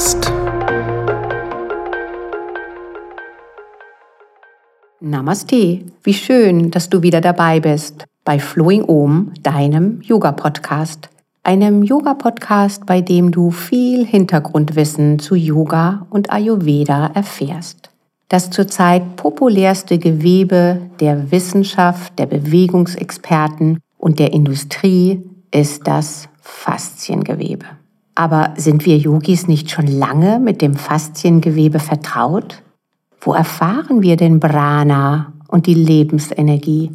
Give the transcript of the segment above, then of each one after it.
Yoga-Podcast. Namaste, wie schön, dass du wieder dabei bist bei Flowing Om, deinem Yoga-Podcast. Einem Yoga-Podcast, bei dem du viel Hintergrundwissen zu Yoga und Ayurveda erfährst. Das zurzeit populärste Gewebe der Wissenschaft, der Bewegungsexperten und der Industrie ist das Fasziengewebe. Aber sind wir Yogis nicht schon lange mit dem Fasziengewebe vertraut? Wo erfahren wir den Prana und die Lebensenergie?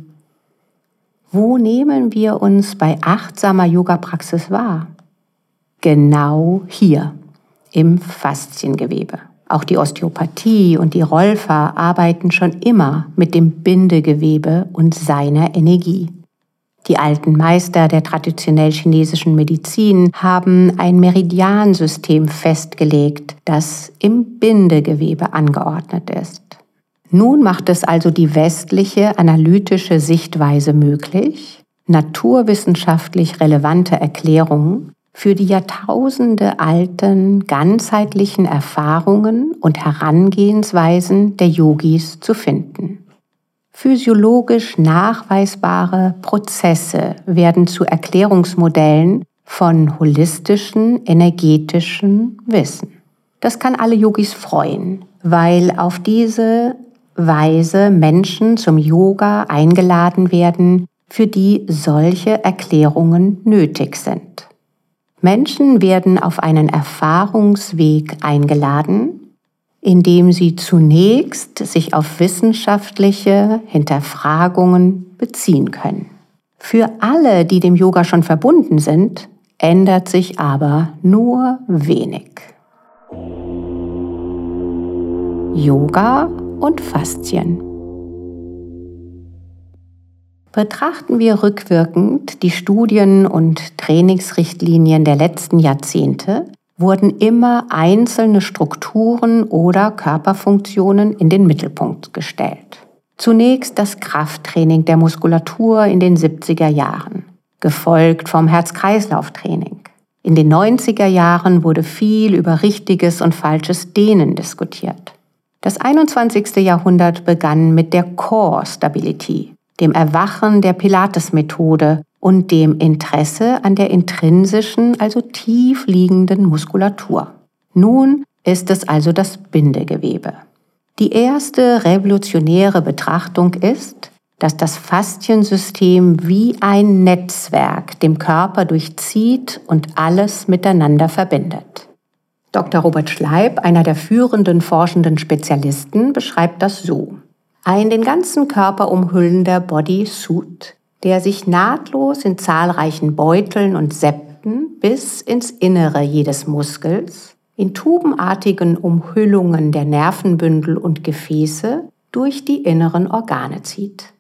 Wo nehmen wir uns bei achtsamer Yoga-Praxis wahr? Genau hier, im Fasziengewebe. Auch die Osteopathie und die Rolfer arbeiten schon immer mit dem Bindegewebe und seiner Energie. Die alten Meister der traditionell chinesischen Medizin haben ein Meridiansystem festgelegt, das im Bindegewebe angeordnet ist. Nun macht es also die westliche analytische Sichtweise möglich, naturwissenschaftlich relevante Erklärungen für die Jahrtausende alten ganzheitlichen Erfahrungen und Herangehensweisen der Yogis zu finden. Physiologisch nachweisbare Prozesse werden zu Erklärungsmodellen von holistischen, energetischen Wissen. Das kann alle Yogis freuen, weil auf diese Weise Menschen zum Yoga eingeladen werden, für die solche Erklärungen nötig sind. Menschen werden auf einen Erfahrungsweg eingeladen, indem sie zunächst sich auf wissenschaftliche Hinterfragungen beziehen können. Für alle, die dem Yoga schon verbunden sind, ändert sich aber nur wenig. Yoga und Faszien. Betrachten wir rückwirkend die Studien und Trainingsrichtlinien der letzten Jahrzehnte, wurden immer einzelne Strukturen oder Körperfunktionen in den Mittelpunkt gestellt. Zunächst das Krafttraining der Muskulatur in den 70er Jahren, gefolgt vom Herz-Kreislauf-Training. In den 90er Jahren wurde viel über richtiges und falsches Dehnen diskutiert. Das 21. Jahrhundert begann mit der Core Stability, dem Erwachen der Pilates-Methode und dem Interesse an der intrinsischen, also tief liegenden Muskulatur. Nun ist es also das Bindegewebe. Die erste revolutionäre Betrachtung ist, dass das Fasziensystem wie ein Netzwerk dem Körper durchzieht und alles miteinander verbindet. Dr. Robert Schleib, einer der führenden forschenden Spezialisten, beschreibt das so. Ein den ganzen Körper umhüllender Bodysuit der sich nahtlos in zahlreichen Beuteln und Septen bis ins Innere jedes Muskels, in tubenartigen Umhüllungen der Nervenbündel und Gefäße durch die inneren Organe zieht.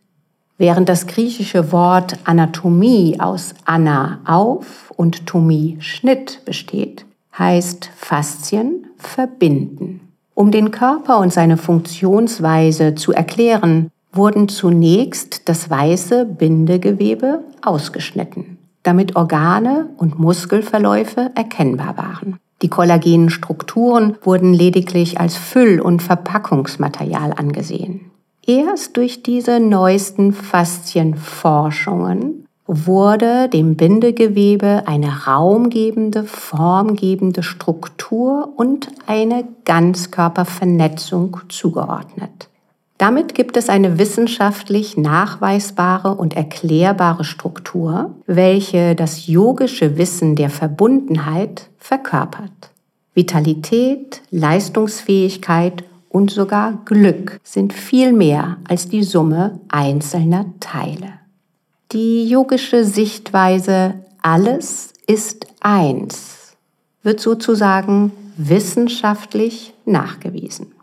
Während das griechische Wort Anatomie aus Anna auf und Tomie Schnitt besteht, heißt Faszien verbinden. Um den Körper und seine Funktionsweise zu erklären, wurden zunächst das weiße Bindegewebe ausgeschnitten, damit Organe und Muskelverläufe erkennbar waren. Die kollagenen Strukturen wurden lediglich als Füll- und Verpackungsmaterial angesehen. Erst durch diese neuesten Faszienforschungen wurde dem Bindegewebe eine raumgebende, formgebende Struktur und eine Ganzkörpervernetzung zugeordnet. Damit gibt es eine wissenschaftlich nachweisbare und erklärbare Struktur, welche das yogische Wissen der Verbundenheit verkörpert. Vitalität, Leistungsfähigkeit und sogar Glück sind viel mehr als die Summe einzelner Teile. Die yogische Sichtweise alles ist eins wird sozusagen wissenschaftlich nachgewiesen.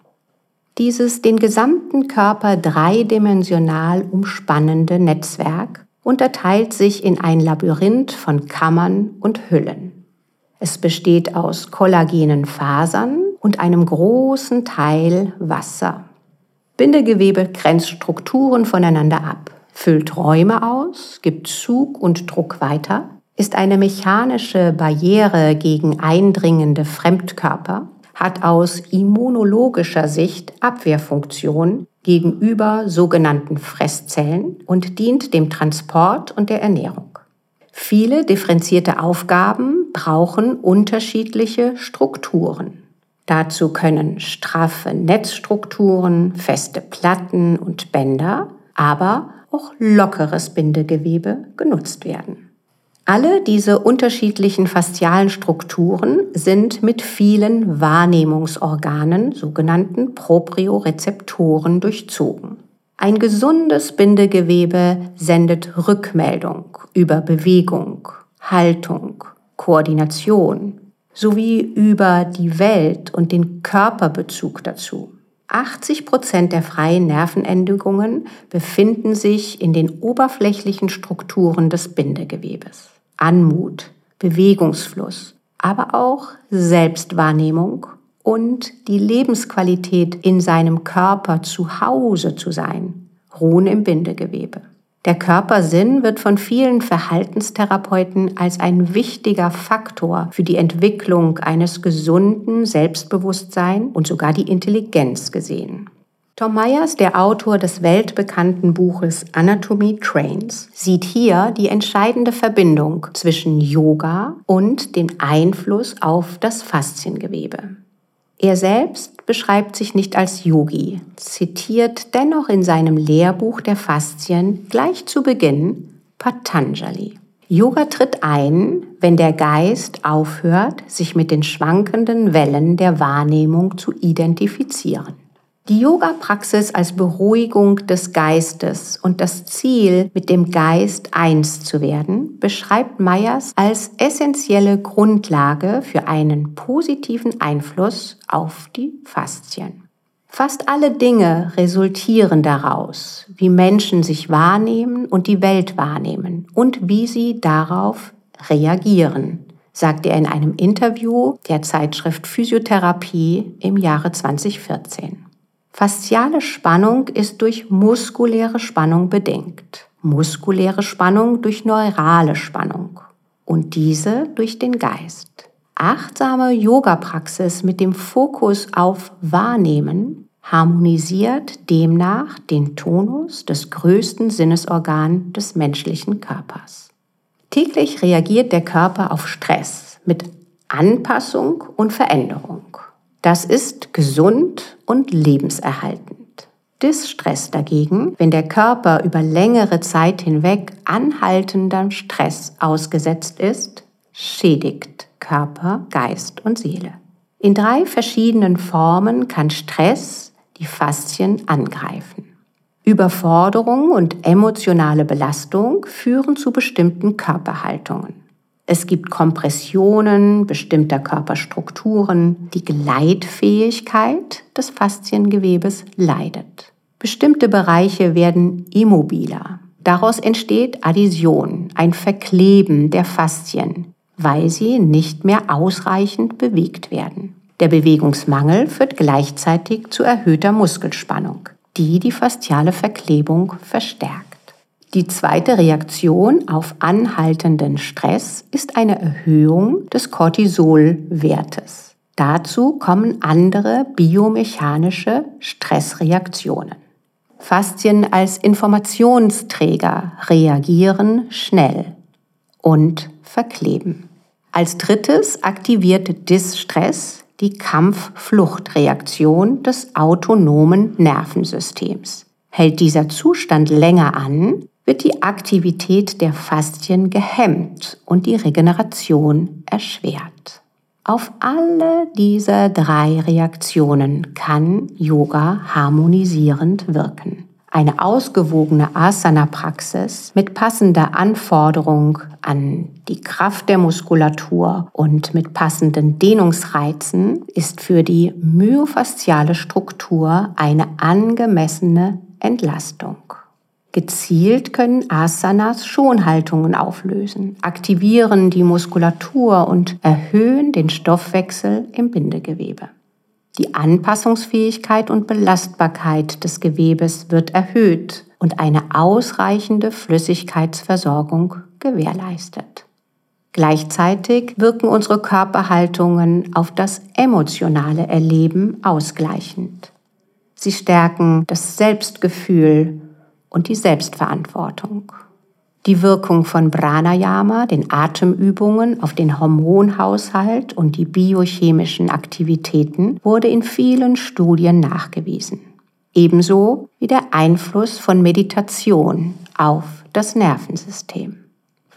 Dieses den gesamten Körper dreidimensional umspannende Netzwerk unterteilt sich in ein Labyrinth von Kammern und Hüllen. Es besteht aus kollagenen Fasern und einem großen Teil Wasser. Bindegewebe grenzt Strukturen voneinander ab, füllt Räume aus, gibt Zug und Druck weiter, ist eine mechanische Barriere gegen eindringende Fremdkörper, hat aus immunologischer Sicht Abwehrfunktion gegenüber sogenannten Fresszellen und dient dem Transport und der Ernährung. Viele differenzierte Aufgaben brauchen unterschiedliche Strukturen. Dazu können straffe Netzstrukturen, feste Platten und Bänder, aber auch lockeres Bindegewebe genutzt werden. Alle diese unterschiedlichen faszialen Strukturen sind mit vielen Wahrnehmungsorganen, sogenannten Propriorezeptoren, durchzogen. Ein gesundes Bindegewebe sendet Rückmeldung über Bewegung, Haltung, Koordination sowie über die Welt und den Körperbezug dazu. 80 Prozent der freien Nervenendigungen befinden sich in den oberflächlichen Strukturen des Bindegewebes. Anmut, Bewegungsfluss, aber auch Selbstwahrnehmung und die Lebensqualität in seinem Körper zu Hause zu sein, ruhen im Bindegewebe. Der Körpersinn wird von vielen Verhaltenstherapeuten als ein wichtiger Faktor für die Entwicklung eines gesunden Selbstbewusstseins und sogar die Intelligenz gesehen. Tom Myers, der Autor des weltbekannten Buches Anatomy Trains, sieht hier die entscheidende Verbindung zwischen Yoga und dem Einfluss auf das Fasziengewebe. Er selbst beschreibt sich nicht als Yogi, zitiert dennoch in seinem Lehrbuch der Faszien gleich zu Beginn Patanjali. Yoga tritt ein, wenn der Geist aufhört, sich mit den schwankenden Wellen der Wahrnehmung zu identifizieren. Die Yoga-Praxis als Beruhigung des Geistes und das Ziel, mit dem Geist eins zu werden, beschreibt Meyers als essentielle Grundlage für einen positiven Einfluss auf die Faszien. Fast alle Dinge resultieren daraus, wie Menschen sich wahrnehmen und die Welt wahrnehmen und wie sie darauf reagieren, sagt er in einem Interview der Zeitschrift Physiotherapie im Jahre 2014. Fasziale Spannung ist durch muskuläre Spannung bedingt. Muskuläre Spannung durch neurale Spannung und diese durch den Geist. Achtsame Yoga-Praxis mit dem Fokus auf Wahrnehmen harmonisiert demnach den Tonus des größten Sinnesorgan des menschlichen Körpers. Täglich reagiert der Körper auf Stress mit Anpassung und Veränderung. Das ist gesund und lebenserhaltend. Distress dagegen, wenn der Körper über längere Zeit hinweg anhaltendem Stress ausgesetzt ist, schädigt Körper, Geist und Seele. In drei verschiedenen Formen kann Stress die Faszien angreifen. Überforderung und emotionale Belastung führen zu bestimmten Körperhaltungen. Es gibt Kompressionen bestimmter Körperstrukturen. Die Gleitfähigkeit des Fasziengewebes leidet. Bestimmte Bereiche werden immobiler. Daraus entsteht Adhäsion, ein Verkleben der Faszien, weil sie nicht mehr ausreichend bewegt werden. Der Bewegungsmangel führt gleichzeitig zu erhöhter Muskelspannung, die die fasziale Verklebung verstärkt. Die zweite Reaktion auf anhaltenden Stress ist eine Erhöhung des Cortisolwertes. Dazu kommen andere biomechanische Stressreaktionen. Faszien als Informationsträger reagieren schnell und verkleben. Als drittes aktiviert Distress die Kampf-Flucht-Reaktion des autonomen Nervensystems. Hält dieser Zustand länger an, wird die Aktivität der Faszien gehemmt und die Regeneration erschwert. Auf alle diese drei Reaktionen kann Yoga harmonisierend wirken. Eine ausgewogene Asana-Praxis mit passender Anforderung an die Kraft der Muskulatur und mit passenden Dehnungsreizen ist für die myofasziale Struktur eine angemessene Entlastung. Gezielt können Asanas Schonhaltungen auflösen, aktivieren die Muskulatur und erhöhen den Stoffwechsel im Bindegewebe. Die Anpassungsfähigkeit und Belastbarkeit des Gewebes wird erhöht und eine ausreichende Flüssigkeitsversorgung gewährleistet. Gleichzeitig wirken unsere Körperhaltungen auf das emotionale Erleben ausgleichend. Sie stärken das Selbstgefühl und die Selbstverantwortung. Die Wirkung von Pranayama, den Atemübungen auf den Hormonhaushalt und die biochemischen Aktivitäten wurde in vielen Studien nachgewiesen. Ebenso wie der Einfluss von Meditation auf das Nervensystem.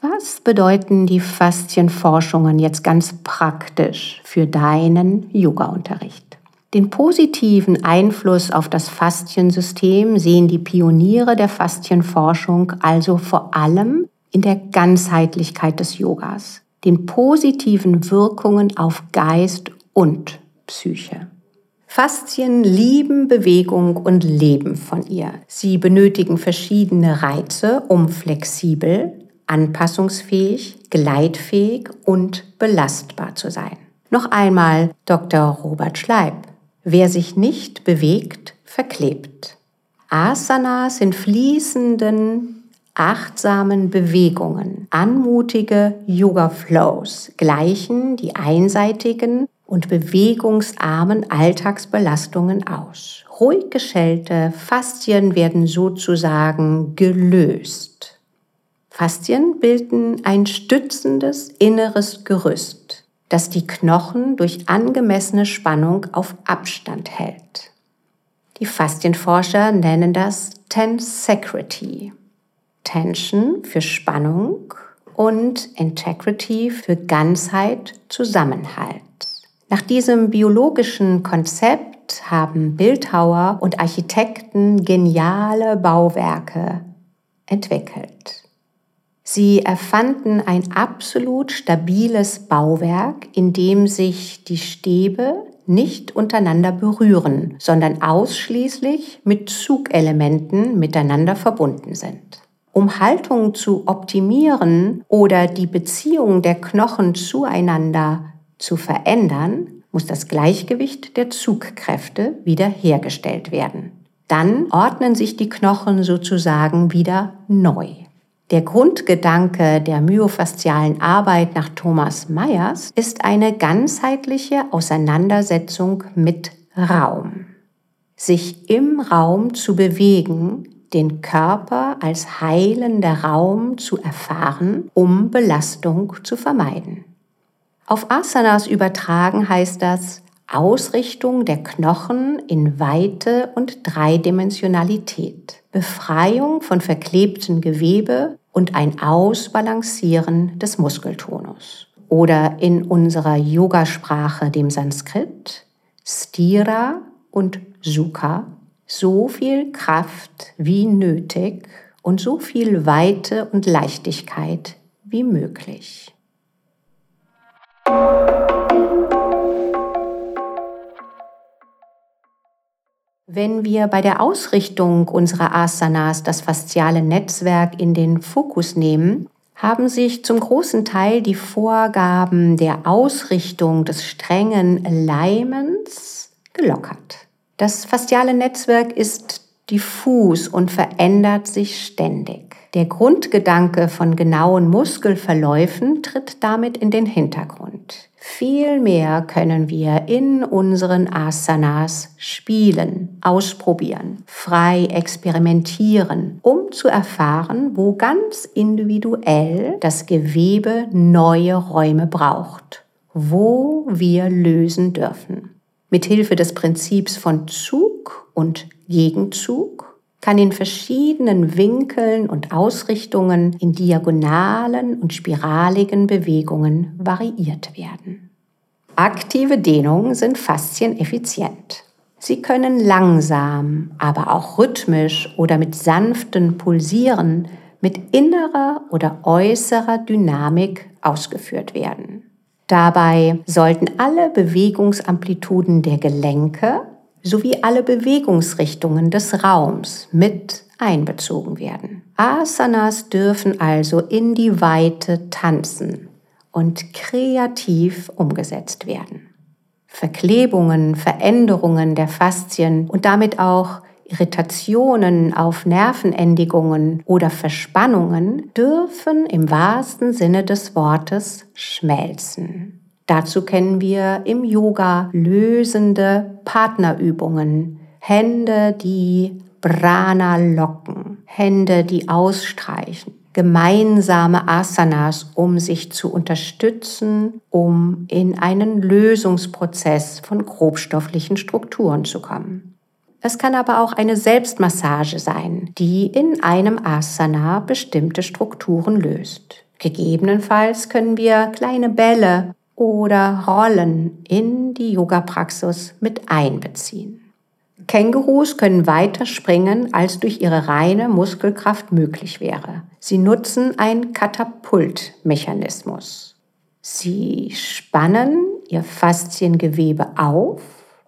Was bedeuten die Faszienforschungen jetzt ganz praktisch für deinen Yoga-Unterricht? Den positiven Einfluss auf das Fasziensystem sehen die Pioniere der Faszienforschung also vor allem in der Ganzheitlichkeit des Yogas, den positiven Wirkungen auf Geist und Psyche. Faszien lieben Bewegung und leben von ihr. Sie benötigen verschiedene Reize, um flexibel, anpassungsfähig, gleitfähig und belastbar zu sein. Noch einmal Dr. Robert Schleib. Wer sich nicht bewegt, verklebt. Asanas sind fließenden, achtsamen Bewegungen, anmutige Yoga-Flows, gleichen die einseitigen und bewegungsarmen Alltagsbelastungen aus. Ruhig geschälte Faszien werden sozusagen gelöst. Faszien bilden ein stützendes inneres Gerüst, das die Knochen durch angemessene Spannung auf Abstand hält. Die Faszienforscher nennen das Tensecrity. Tension für Spannung und Integrity für Ganzheit, Zusammenhalt. Nach diesem biologischen Konzept haben Bildhauer und Architekten geniale Bauwerke entwickelt. Sie erfanden ein absolut stabiles Bauwerk, in dem sich die Stäbe nicht untereinander berühren, sondern ausschließlich mit Zugelementen miteinander verbunden sind. Um Haltung zu optimieren oder die Beziehung der Knochen zueinander zu verändern, muss das Gleichgewicht der Zugkräfte wiederhergestellt werden. Dann ordnen sich die Knochen sozusagen wieder neu. Der Grundgedanke der myofaszialen Arbeit nach Thomas Myers ist eine ganzheitliche Auseinandersetzung mit Raum. Sich im Raum zu bewegen, den Körper als heilender Raum zu erfahren, um Belastung zu vermeiden. Auf Asanas übertragen heißt das Ausrichtung der Knochen in Weite und Dreidimensionalität. Befreiung von verklebtem Gewebe und ein Ausbalancieren des Muskeltonus. Oder in unserer Yogasprache, dem Sanskrit, Stira und Sukha, so viel Kraft wie nötig und so viel Weite und Leichtigkeit wie möglich. Wenn wir bei der Ausrichtung unserer Asanas das fasziale Netzwerk in den Fokus nehmen, haben sich zum großen Teil die Vorgaben der Ausrichtung des strengen Leimens gelockert. Das fasziale Netzwerk ist diffus und verändert sich ständig. Der Grundgedanke von genauen Muskelverläufen tritt damit in den Hintergrund. Vielmehr können wir in unseren Asanas spielen, ausprobieren, frei experimentieren, um zu erfahren, wo ganz individuell das Gewebe neue Räume braucht, wo wir lösen dürfen. Mithilfe des Prinzips von Zug und Gegenzug kann in verschiedenen Winkeln und Ausrichtungen in diagonalen und spiraligen Bewegungen variiert werden. Aktive Dehnungen sind faszieneffizient. Sie können langsam, aber auch rhythmisch oder mit sanften Pulsieren mit innerer oder äußerer Dynamik ausgeführt werden. Dabei sollten alle Bewegungsamplituden der Gelenke sowie alle Bewegungsrichtungen des Raums mit einbezogen werden. Asanas dürfen also in die Weite tanzen und kreativ umgesetzt werden. Verklebungen, Veränderungen der Faszien und damit auch Irritationen auf Nervenendigungen oder Verspannungen dürfen im wahrsten Sinne des Wortes schmelzen. Dazu kennen wir im Yoga lösende Partnerübungen, Hände, die Prana locken, Hände, die ausstreichen, gemeinsame Asanas, um sich zu unterstützen, um in einen Lösungsprozess von grobstofflichen Strukturen zu kommen. Es kann aber auch eine Selbstmassage sein, die in einem Asana bestimmte Strukturen löst. Gegebenenfalls können wir kleine Bälle oder Rollen in die Yoga-Praxis mit einbeziehen. Kängurus können weiter springen, als durch ihre reine Muskelkraft möglich wäre. Sie nutzen einen Katapultmechanismus. Sie spannen ihr Fasziengewebe auf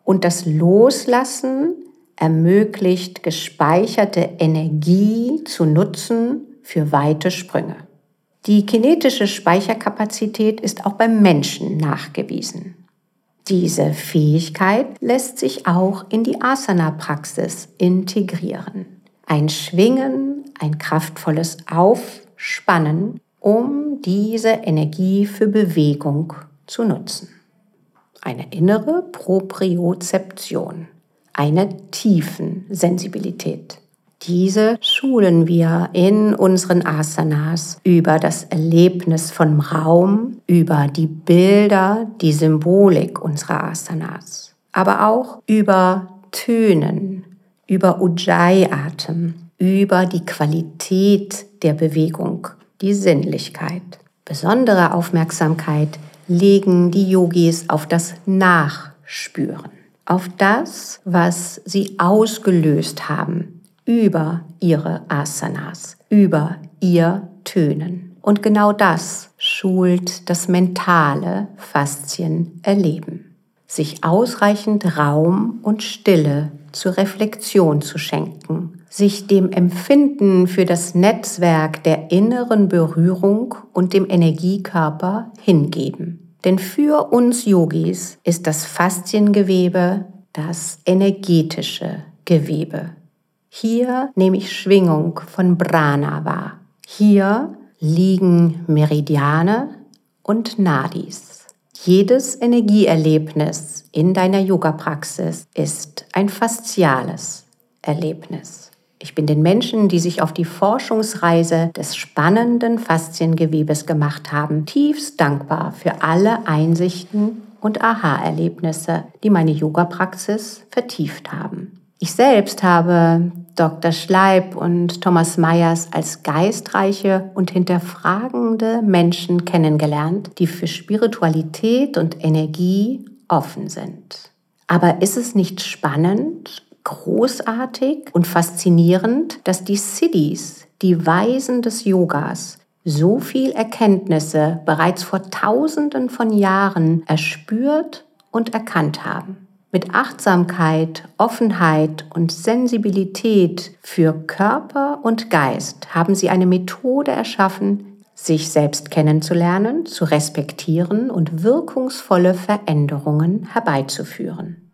und das Loslassen ermöglicht gespeicherte Energie zu nutzen für weite Sprünge. Die kinetische Speicherkapazität ist auch beim Menschen nachgewiesen. Diese Fähigkeit lässt sich auch in die Asana-Praxis integrieren. Ein Schwingen, ein kraftvolles Aufspannen, um diese Energie für Bewegung zu nutzen. Eine innere Propriozeption, eine Tiefensensibilität. Diese schulen wir in unseren Asanas über das Erlebnis von Raum, über die Bilder, die Symbolik unserer Asanas, aber auch über Tönen, über Ujjayi-Atem, über die Qualität der Bewegung, die Sinnlichkeit. Besondere Aufmerksamkeit legen die Yogis auf das Nachspüren, auf das, was sie ausgelöst haben über ihre Asanas, über ihr Tönen. Und genau das schult das mentale Faszienerleben. Sich ausreichend Raum und Stille zur Reflexion zu schenken, sich dem Empfinden für das Netzwerk der inneren Berührung und dem Energiekörper hingeben. Denn für uns Yogis ist das Fasziengewebe das energetische Gewebe. Hier nehme ich Schwingung von Prana wahr. Hier liegen Meridiane und Nadis. Jedes Energieerlebnis in deiner Yoga-Praxis ist ein fasziales Erlebnis. Ich bin den Menschen, die sich auf die Forschungsreise des spannenden Fasziengewebes gemacht haben, tiefst dankbar für alle Einsichten und Aha-Erlebnisse, die meine Yoga-Praxis vertieft haben. Ich selbst habe Dr. Schleib und Thomas Meyers als geistreiche und hinterfragende Menschen kennengelernt, die für Spiritualität und Energie offen sind. Aber ist es nicht spannend, großartig und faszinierend, dass die Siddhis, die Weisen des Yogas, so viel Erkenntnisse bereits vor Tausenden von Jahren erspürt und erkannt haben? Mit Achtsamkeit, Offenheit und Sensibilität für Körper und Geist haben sie eine Methode erschaffen, sich selbst kennenzulernen, zu respektieren und wirkungsvolle Veränderungen herbeizuführen.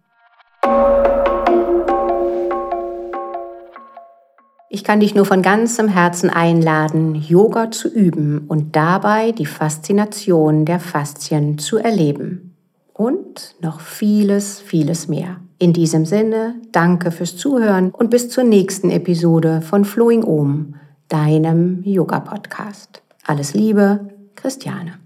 Ich kann dich nur von ganzem Herzen einladen, Yoga zu üben und dabei die Faszination der Faszien zu erleben und noch vieles, vieles mehr. In diesem Sinne, danke fürs Zuhören und bis zur nächsten Episode von Flowing Om, deinem Yoga-Podcast. Alles Liebe, Christiane.